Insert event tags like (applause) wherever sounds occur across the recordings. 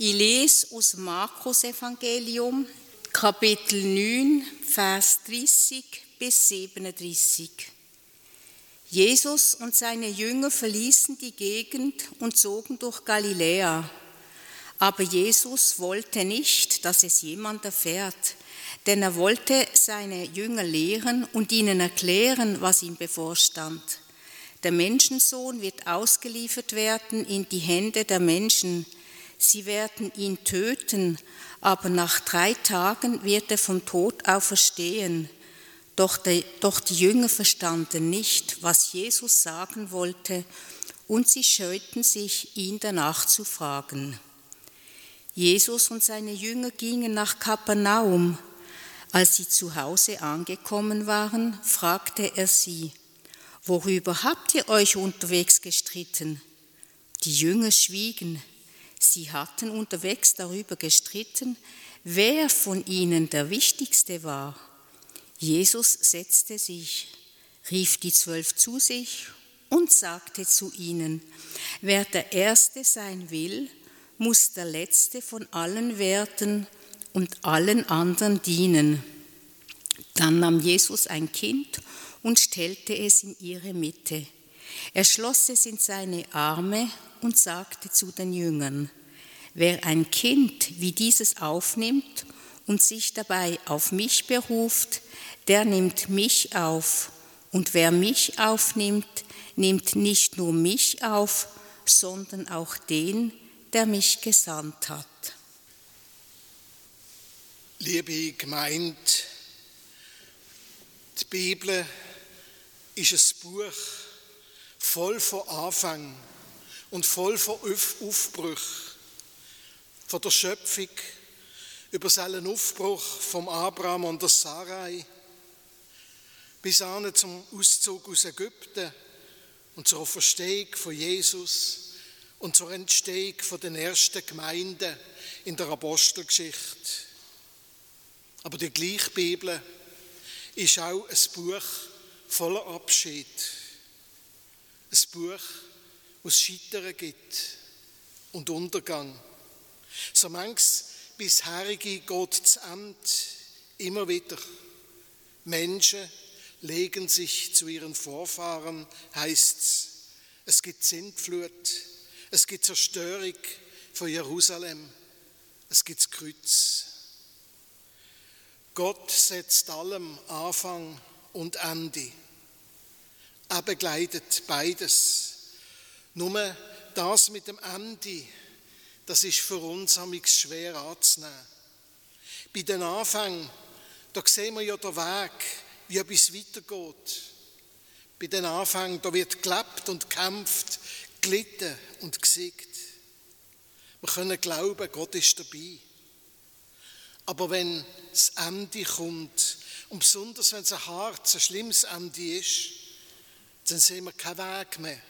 Ich lese aus Markus Evangelium, Kapitel 9, Vers 30 bis 37. Jesus und seine Jünger verließen die Gegend und zogen durch Galiläa. Aber Jesus wollte nicht, dass es jemand erfährt, denn er wollte seine Jünger lehren und ihnen erklären, was ihm bevorstand. Der Menschensohn wird ausgeliefert werden in die Hände der Menschen. Sie werden ihn töten, aber nach drei Tagen wird er vom Tod auferstehen. Doch die, doch die Jünger verstanden nicht, was Jesus sagen wollte, und sie scheuten sich, ihn danach zu fragen. Jesus und seine Jünger gingen nach Kapernaum. Als sie zu Hause angekommen waren, fragte er sie, Worüber habt ihr euch unterwegs gestritten? Die Jünger schwiegen. Sie hatten unterwegs darüber gestritten, wer von ihnen der Wichtigste war. Jesus setzte sich, rief die Zwölf zu sich und sagte zu ihnen, wer der Erste sein will, muss der Letzte von allen werden und allen anderen dienen. Dann nahm Jesus ein Kind und stellte es in ihre Mitte. Er schloss es in seine Arme und sagte zu den Jüngern, wer ein Kind wie dieses aufnimmt und sich dabei auf mich beruft, der nimmt mich auf. Und wer mich aufnimmt, nimmt nicht nur mich auf, sondern auch den, der mich gesandt hat. Liebe Gemeinde, die Bibel ist ein Buch voll von Anfang und voll von Aufbruch, von der Schöpfung über seinen Aufbruch vom Abraham und der Sarai bis an zum Auszug aus Ägypten und zur Verstehung von Jesus und zur Entstehung von den ersten Gemeinden in der Apostelgeschichte. Aber die gleiche Bibel ist auch ein Buch voller Abschied. Ein Buch, wo es Scheitern gibt und Untergang. So manches bisherige geht zu Ende immer wieder. Menschen legen sich zu ihren Vorfahren, heißt es. Es gibt Sintflut, es gibt Zerstörung von Jerusalem. Es gibt das Kreuz. Gott setzt allem Anfang und Ende. Er begleitet beides. Nur das mit dem Ende, das ist für uns schwer anzunehmen. Bei den Anfängen, da sehen wir ja den Weg, wie etwas weitergeht. Bei den Anfängen, da wird gelebt und kämpft, gelitten und gesiegt. Wir können glauben, Gott ist dabei. Aber wenn das Ende kommt, und besonders wenn es ein hartes, ein schlimmes Ende ist, dann sehen wir keinen Weg mehr.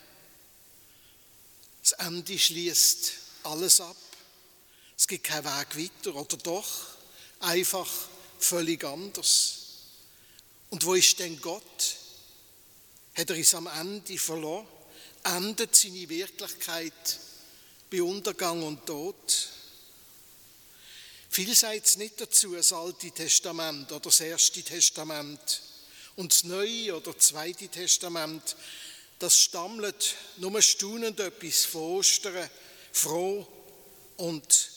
Das Ende schließt alles ab. Es gibt keinen Weg weiter, oder doch? Einfach völlig anders. Und wo ist denn Gott? Hat er uns am Ende verloren? endet seine Wirklichkeit bei Untergang und Tod. Viel sagt es nicht dazu, das Alte Testament oder das Erste Testament. Und das Neue oder Zweite Testament, das stammelt nur staunend etwas von Ostern, froh und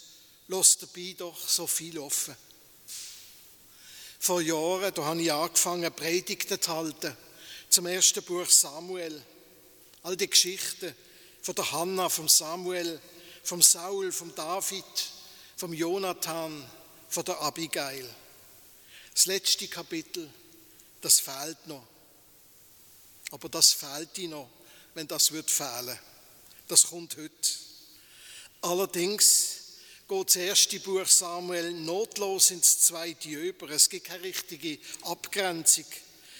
lässt dabei doch so viel offen. Vor Jahren, da habe ich angefangen, Predigten zu halten zum ersten Buch Samuel. All die Geschichten von der Hannah, vom Samuel, vom Saul, vom David, vom Jonathan, von der Abigail. Das letzte Kapitel, das fehlt noch. Aber das fehlt dir noch, wenn das wird fehlen. Das kommt heute. Allerdings geht das erste Buch Samuel notlos ins zweite über. Es gibt keine richtige Abgrenzung.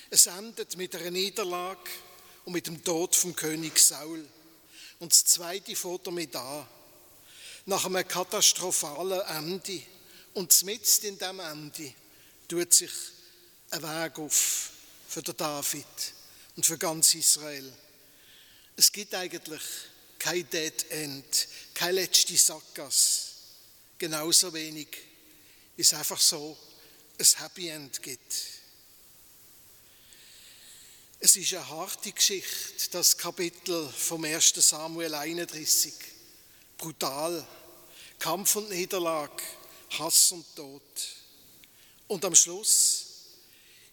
Es endet mit einer Niederlage und mit dem Tod vom König Saul. Und das zweite fängt damit an. Nach einem katastrophalen Ende und mitten in dem Ende tut sich ein Weg auf für den David und für ganz Israel. Es gibt eigentlich kein Dead End, keine letzte Sackgasse. genauso wenig, wie es einfach so ein Happy End gibt. Es ist eine harte Geschichte, das Kapitel vom 1. Samuel 31. Brutal. Kampf und Niederlage, Hass und Tod. Und am Schluss,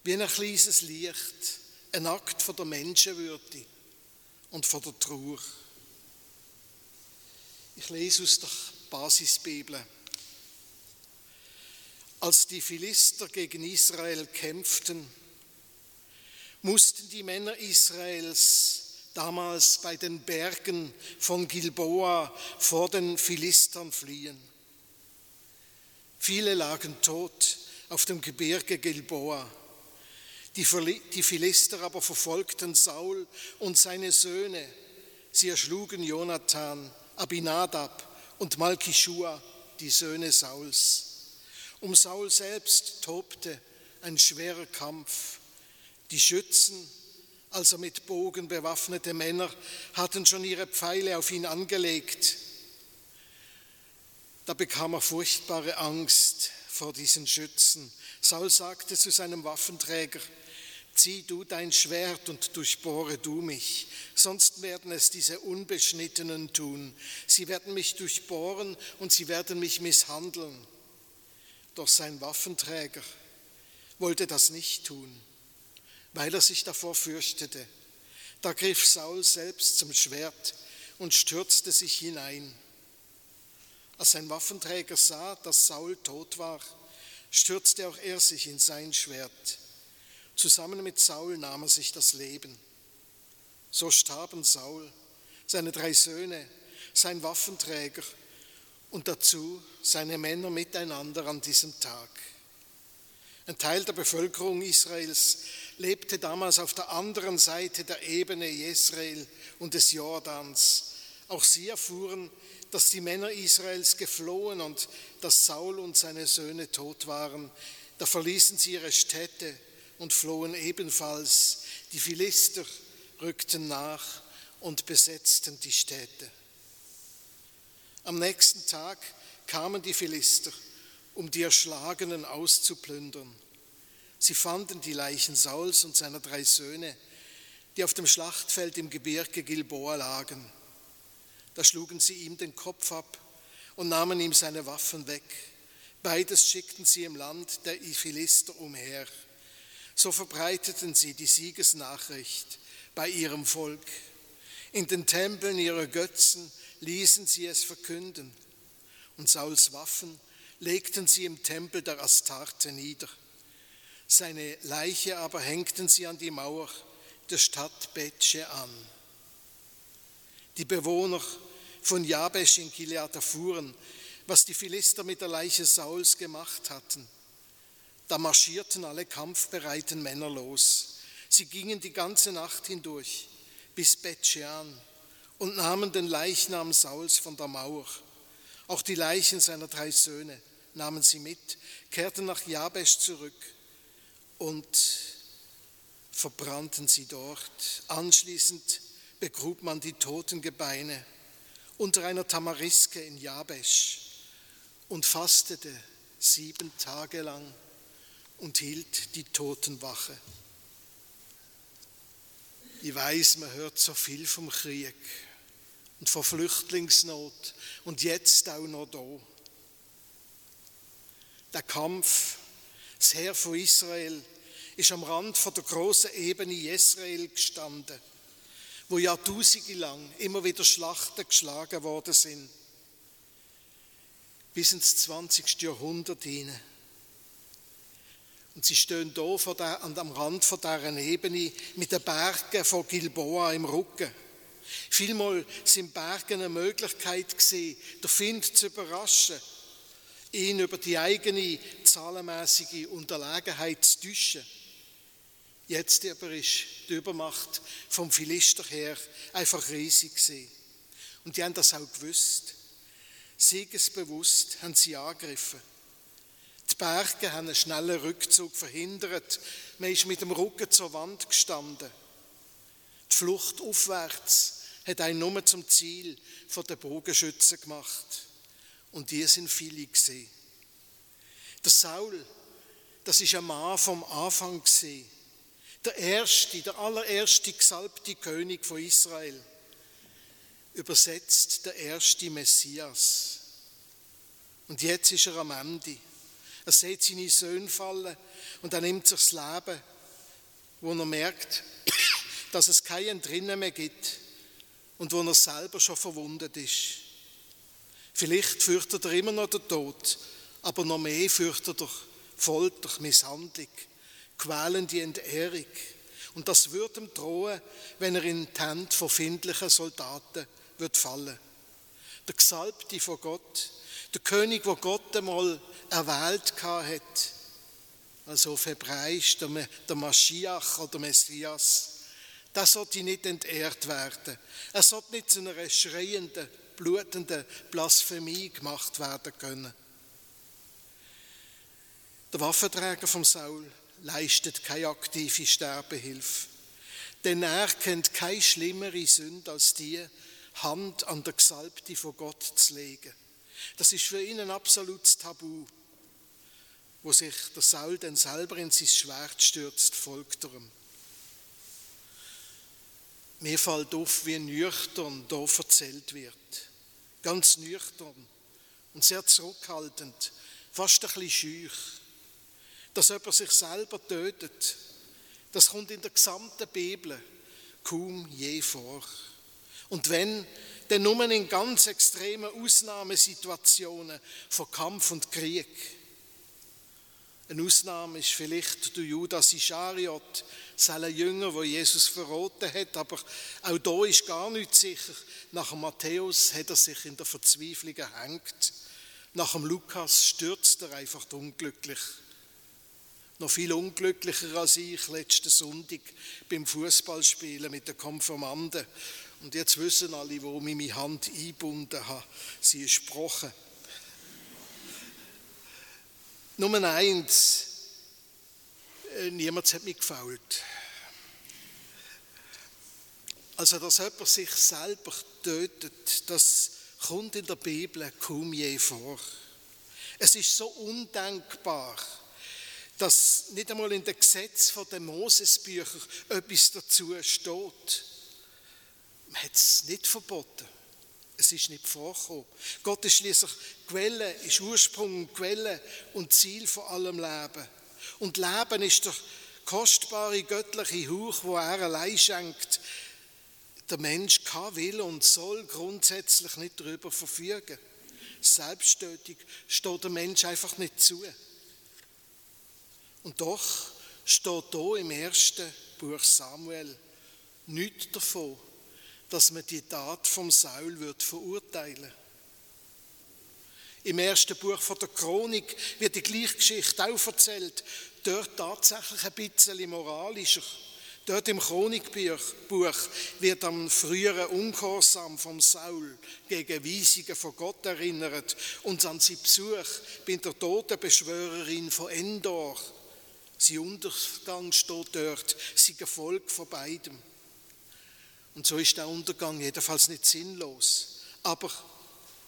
wie ein kleines Licht, ein Akt von der Menschenwürde und von der Trauer. Ich lese aus der Basisbibel. Als die Philister gegen Israel kämpften, mussten die Männer Israels damals bei den Bergen von Gilboa vor den Philistern fliehen. Viele lagen tot auf dem Gebirge Gilboa. Die Philister aber verfolgten Saul und seine Söhne. Sie erschlugen Jonathan, Abinadab und Malkishua, die Söhne Sauls. Um Saul selbst tobte ein schwerer Kampf. Die Schützen, also mit Bogen bewaffnete Männer, hatten schon ihre Pfeile auf ihn angelegt. Da bekam er furchtbare Angst vor diesen Schützen. Saul sagte zu seinem Waffenträger, zieh du dein Schwert und durchbohre du mich, sonst werden es diese Unbeschnittenen tun. Sie werden mich durchbohren und sie werden mich misshandeln. Doch sein Waffenträger wollte das nicht tun weil er sich davor fürchtete. Da griff Saul selbst zum Schwert und stürzte sich hinein. Als sein Waffenträger sah, dass Saul tot war, stürzte auch er sich in sein Schwert. Zusammen mit Saul nahm er sich das Leben. So starben Saul, seine drei Söhne, sein Waffenträger und dazu seine Männer miteinander an diesem Tag. Ein Teil der Bevölkerung Israels lebte damals auf der anderen Seite der Ebene Jesrael und des Jordans. Auch sie erfuhren, dass die Männer Israels geflohen und dass Saul und seine Söhne tot waren. Da verließen sie ihre Städte und flohen ebenfalls. Die Philister rückten nach und besetzten die Städte. Am nächsten Tag kamen die Philister, um die Erschlagenen auszuplündern. Sie fanden die Leichen Sauls und seiner drei Söhne, die auf dem Schlachtfeld im Gebirge Gilboa lagen. Da schlugen sie ihm den Kopf ab und nahmen ihm seine Waffen weg. Beides schickten sie im Land der Philister umher. So verbreiteten sie die Siegesnachricht bei ihrem Volk. In den Tempeln ihrer Götzen ließen sie es verkünden. Und Sauls Waffen legten sie im Tempel der Astarte nieder. Seine Leiche aber hängten sie an die Mauer der Stadt Betsche an. Die Bewohner von Jabesh in Gilead erfuhren, was die Philister mit der Leiche Sauls gemacht hatten. Da marschierten alle kampfbereiten Männer los. Sie gingen die ganze Nacht hindurch bis Betschean und nahmen den Leichnam Sauls von der Mauer. Auch die Leichen seiner drei Söhne nahmen sie mit, kehrten nach Jabesh zurück und verbrannten sie dort. Anschließend begrub man die toten Gebeine unter einer Tamariske in Jabesh und fastete sieben Tage lang und hielt die Totenwache. Ich weiß, man hört so viel vom Krieg und von Flüchtlingsnot und jetzt auch noch da. Der Kampf das Heer von Israel ist am Rand von der großen Ebene Israel gestanden, wo Jahrtausende lang immer wieder Schlachten geschlagen worden sind, bis ins 20. Jahrhundert hinein. Und sie stehen vor der, am Rand von dieser Ebene mit den Bergen von Gilboa im Rücken. Vielmal sind Berge eine Möglichkeit gewesen, den Find zu überraschen ihn über die eigene zahlenmäßige Unterlegenheit zu täuschen. Jetzt aber ist die Übermacht vom Philister her einfach riesig gewesen. Und die haben das auch gewusst. Siegesbewusst haben sie angegriffen. Berge haben einen schnellen Rückzug verhindert. Man ist mit dem Rücken zur Wand gestanden. Die Flucht aufwärts hat einen nur zum Ziel von den Bogenschützen gemacht. Und die sind viele gesehen. Der Saul, das ist ein Mann vom Anfang gesehen. Der erste, der allererste gesalbte König von Israel. Übersetzt der erste Messias. Und jetzt ist er am Ende. Er sieht seine Söhne fallen und er nimmt sich das Leben, wo er merkt, (coughs) dass es keinen drinnen mehr gibt und wo er selber schon verwundet ist. Vielleicht fürchtet er immer noch den Tod, aber noch mehr fürchtet er Folter, Misshandlung, quälende Entehrung. Und das wird ihm drohen, wenn er in die Hände von findlichen Soldaten wird fallen. Der Gesalbte von Gott, der König, wo Gott einmal erwählt hat, also auf Hebräisch der, der Maschiach oder Messias, das sollte nicht entehrt werden. Er sollte nicht zu einer schreienden, blutenden Blasphemie gemacht werden können. Der Waffenträger vom Saul leistet keine aktive Sterbehilfe, denn er kennt keine schlimmere Sünde als die, Hand an der Gesalbte von Gott zu legen. Das ist für ihn ein absolutes Tabu, wo sich der Saul dann selber in sein Schwert stürzt, folgt er ihm. Mir fällt auf, wie nüchtern da erzählt wird. Ganz nüchtern und sehr zurückhaltend, fast ein bisschen schüch. Dass jemand sich selber tötet, das kommt in der gesamten Bibel kaum je vor. Und wenn, dann nur in ganz extremen Ausnahmesituationen von Kampf und Krieg. Eine Ausnahme ist vielleicht der Judas Ischariot, sein Jünger, wo Jesus verroten hat, aber auch da ist gar nicht sicher. Nach dem Matthäus hat er sich in der Verzweiflung gehängt. Nach dem Lukas stürzt er einfach unglücklich. Noch viel unglücklicher als ich letzten Sonntag beim Fußballspielen mit den Konfirmanden. Und jetzt wissen alle, wo ich meine Hand eingebunden habe. Sie ist gebrochen. Nummer eins, äh, niemand hat mich gefault. Also, dass jemand sich selber tötet, das kommt in der Bibel kaum je vor. Es ist so undenkbar, dass nicht einmal in den Gesetzen der Mosesbücher etwas dazu steht. Man hat es nicht verboten. Es ist nicht vorgekommen. Gott ist schließlich Quelle, ist Ursprung, Quelle und Ziel von allem Leben. Und Leben ist der kostbare göttliche Hauch, wo er allein schenkt. Der Mensch kann, will und soll grundsätzlich nicht darüber verfügen. Selbsttätig steht der Mensch einfach nicht zu. Und doch steht hier im ersten Buch Samuel nichts davon, dass man die Tat vom Saul wird verurteilen Im ersten Buch von der Chronik wird die gleiche Geschichte auch erzählt, dort tatsächlich ein bisschen moralischer. Dort im Chronikbuch wird am früheren Ungehorsam vom Saul gegen Weisungen von Gott erinnert und an seinen Besuch bei der Totenbeschwörerin von Endor. Sein Untergang steht dort, sein Erfolg von beidem. Und so ist der Untergang jedenfalls nicht sinnlos. Aber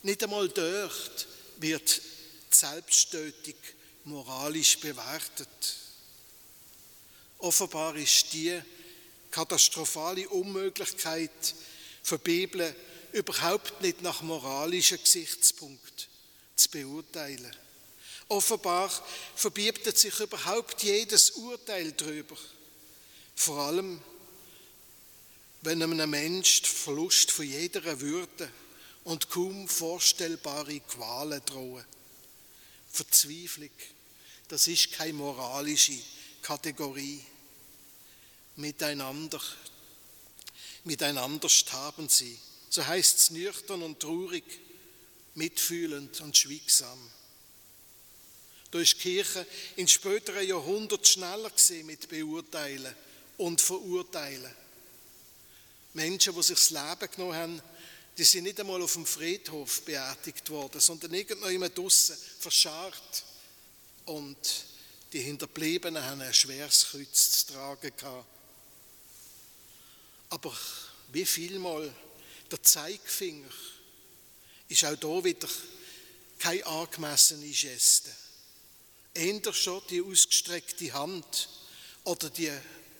nicht einmal dort wird Selbsttötung moralisch bewertet. Offenbar ist die katastrophale Unmöglichkeit für die Bibel überhaupt nicht nach moralischen Gesichtspunkt zu beurteilen. Offenbar verbietet sich überhaupt jedes Urteil darüber. Vor allem wenn einem Menschen der Verlust von jeder Würde und kaum vorstellbare Qualen drohen. Verzweiflung, das ist keine moralische Kategorie. Miteinander, miteinander starben sie. So heißt es nüchtern und traurig, mitfühlend und schweigsam. Da ist die Kirche in späteren Jahrhunderten schneller mit Beurteilen und Verurteilen. Menschen, die sich das Leben genommen haben, die sind nicht einmal auf dem Friedhof beerdigt worden, sondern irgendwo draußen verscharrt. Und die Hinterbliebenen haben ein schweres Kreuz zu tragen gehabt. Aber wie vielmal der Zeigefinger ist auch da wieder keine angemessene Geste. Eher schon die ausgestreckte Hand oder die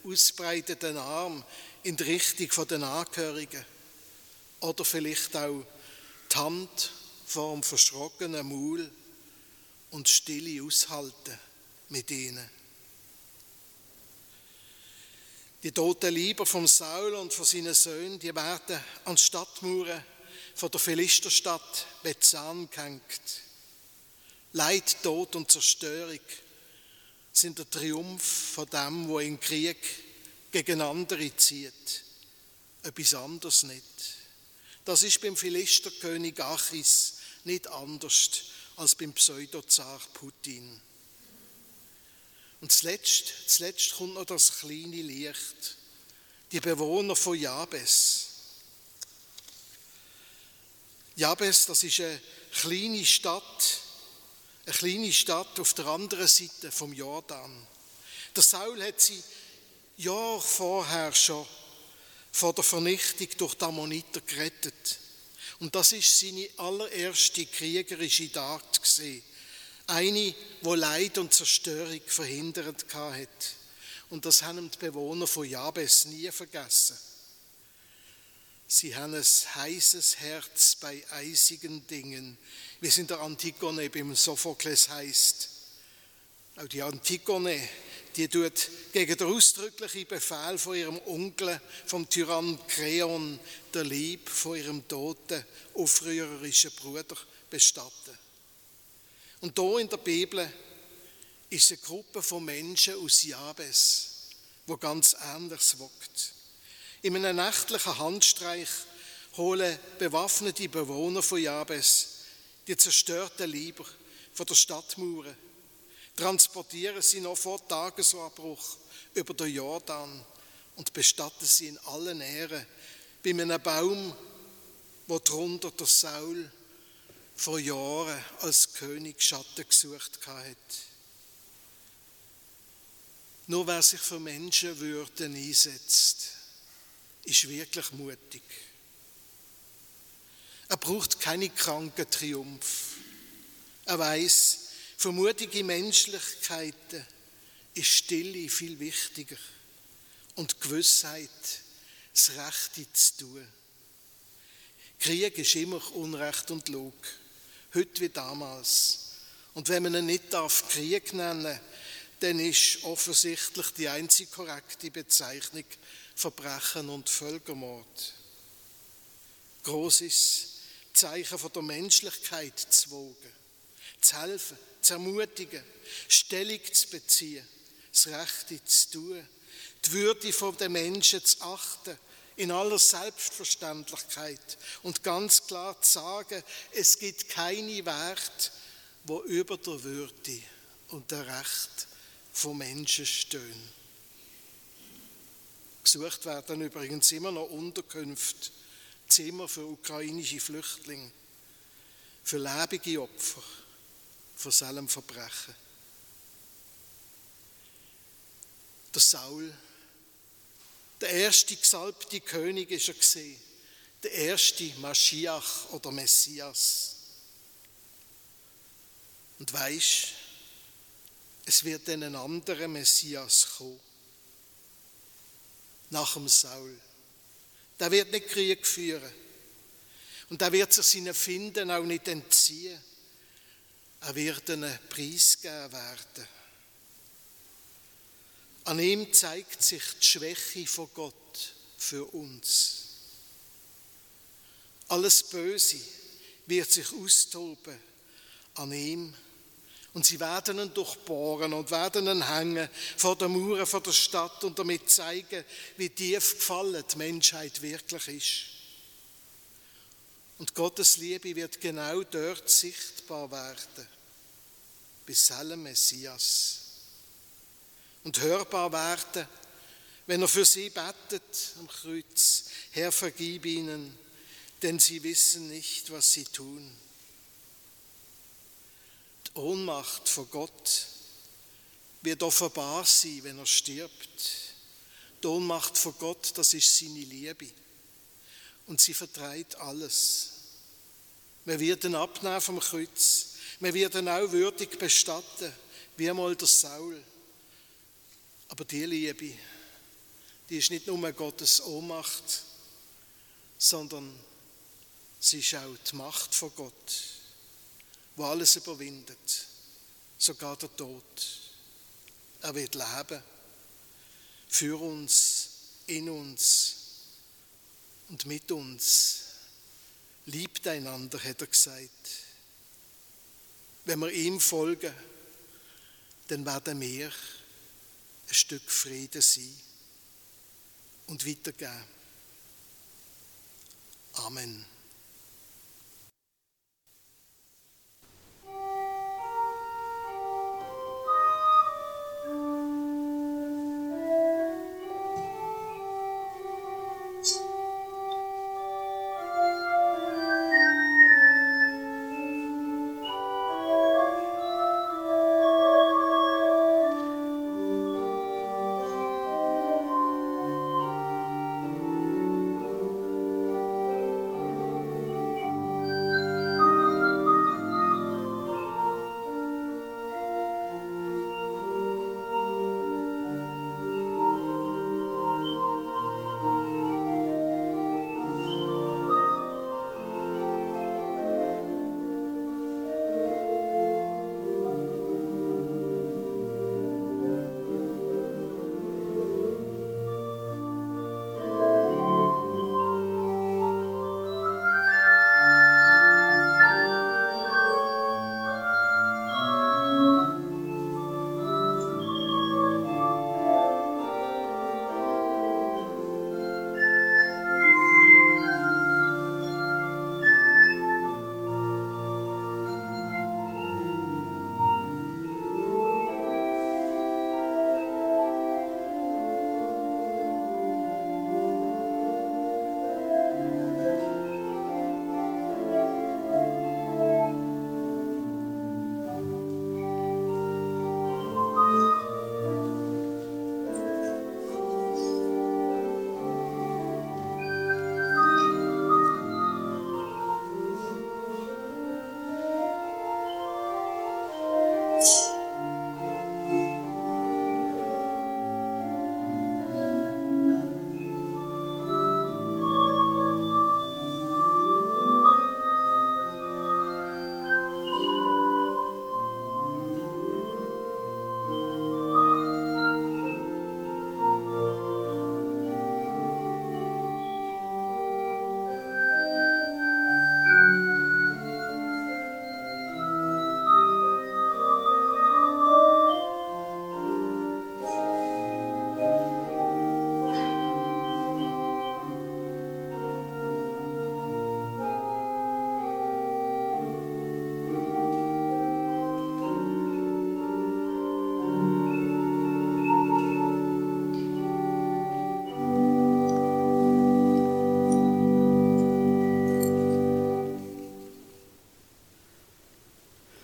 ausbreiteten Arm in die Richtung der Angehörigen. Oder vielleicht auch die Hand vor dem verschrockenen Maul und Stille aushalten mit ihnen. Die toten Lieber vom Saul und von seinen Söhnen, die werden an die Stadtmauern von der Philisterstadt Bethsan gehängt. Leid, Tod und Zerstörung sind der Triumph von dem, wo in Krieg gegen andere zieht. Etwas anderes nicht. Das ist beim Philisterkönig Achis nicht anders als beim Pseudozar Putin. Und zuletzt, zuletzt kommt noch das kleine Licht. Die Bewohner von Jabes. Jabes, das ist eine kleine Stadt, eine kleine Stadt auf der anderen Seite vom Jordan. Der Saul hat sie Jahr vorher schon vor der Vernichtung durch die Ammoniter gerettet. Und das ist seine allererste kriegerische Tat gesehen. Eine, wo Leid und Zerstörung verhindert hat. Und das haben die Bewohner von Jabes nie vergessen. Sie haben ein heißes Herz bei eisigen Dingen, wie es in der Antigone beim Sophokles heißt. Auch die Antigone, die tut gegen den ausdrücklichen Befehl von ihrem Onkel, vom Tyrann Kreon, der Lieb von ihrem toten, aufrührerischen Bruder bestatten. Und da in der Bibel ist eine Gruppe von Menschen aus Jabes, wo ganz anders wirkt. In einem nächtlichen Handstreich holen bewaffnete Bewohner von Jabes die zerstörten Lieber von der Stadtmauer, transportieren sie noch vor Tagesabbruch über den Jordan und bestatten sie in allen Ehren bei einem Baum, wo drunter der Saul vor Jahren als König Schatten gesucht hat. Nur wer sich für Menschenwürde einsetzt, ist wirklich mutig. Er braucht keine kranken Triumph. Er weiß, für mutige Menschlichkeiten ist Stille viel wichtiger und Gewissheit, das Rechte zu tun. Krieg ist immer Unrecht und Lug, heute wie damals. Und wenn man ihn nicht darf Krieg nennen, dann ist offensichtlich die einzig korrekte Bezeichnung Verbrechen und Völkermord. Großes Zeichen von der Menschlichkeit zu wogen, zu helfen, zu ermutigen, Stellung zu beziehen, das Rechte zu tun, die Würde den Menschen zu achten, in aller Selbstverständlichkeit und ganz klar zu sagen, es gibt keine Wert, wo über der Würde und der Recht von Menschen stehen. Gesucht werden übrigens immer noch Unterkünfte, Zimmer für ukrainische Flüchtlinge, für lebende Opfer von seinem Verbrechen. Der Saul, der erste gesalbte König ist er gesehen, der erste Maschiach oder Messias. Und weisst, es wird dann ein anderer Messias kommen nach dem Saul. Der wird nicht Krieg führen. Und er wird sich seinen Finden auch nicht entziehen. Er wird einen Preis geben werden. An ihm zeigt sich die Schwäche von Gott für uns. Alles Böse wird sich austoben an ihm und sie werden ihn durchbohren und werden ihn hängen vor der Mauer vor der Stadt und damit zeigen, wie tief gefallen die Menschheit wirklich ist. Und Gottes Liebe wird genau dort sichtbar werden, bis seinem Messias. Und hörbar werden, wenn er für sie betet am Kreuz, Herr, vergib ihnen, denn sie wissen nicht, was sie tun. Die Ohnmacht vor Gott wird offenbar sein, wenn er stirbt. Die Ohnmacht vor Gott, das ist seine Liebe. Und sie vertreibt alles. Wird ihn abnehmen vom Kreuz, Wir werden auch würdig bestatten, wie einmal der Saul. Aber die Liebe, die ist nicht nur Gottes Ohnmacht, sondern sie ist auch die Macht von Gott, wo alles überwindet, sogar der Tod. Er wird leben für uns, in uns und mit uns. Liebt einander, hat er gesagt. Wenn wir ihm folgen, dann werden wir ein Stück Frieden sein und weitergeben. Amen.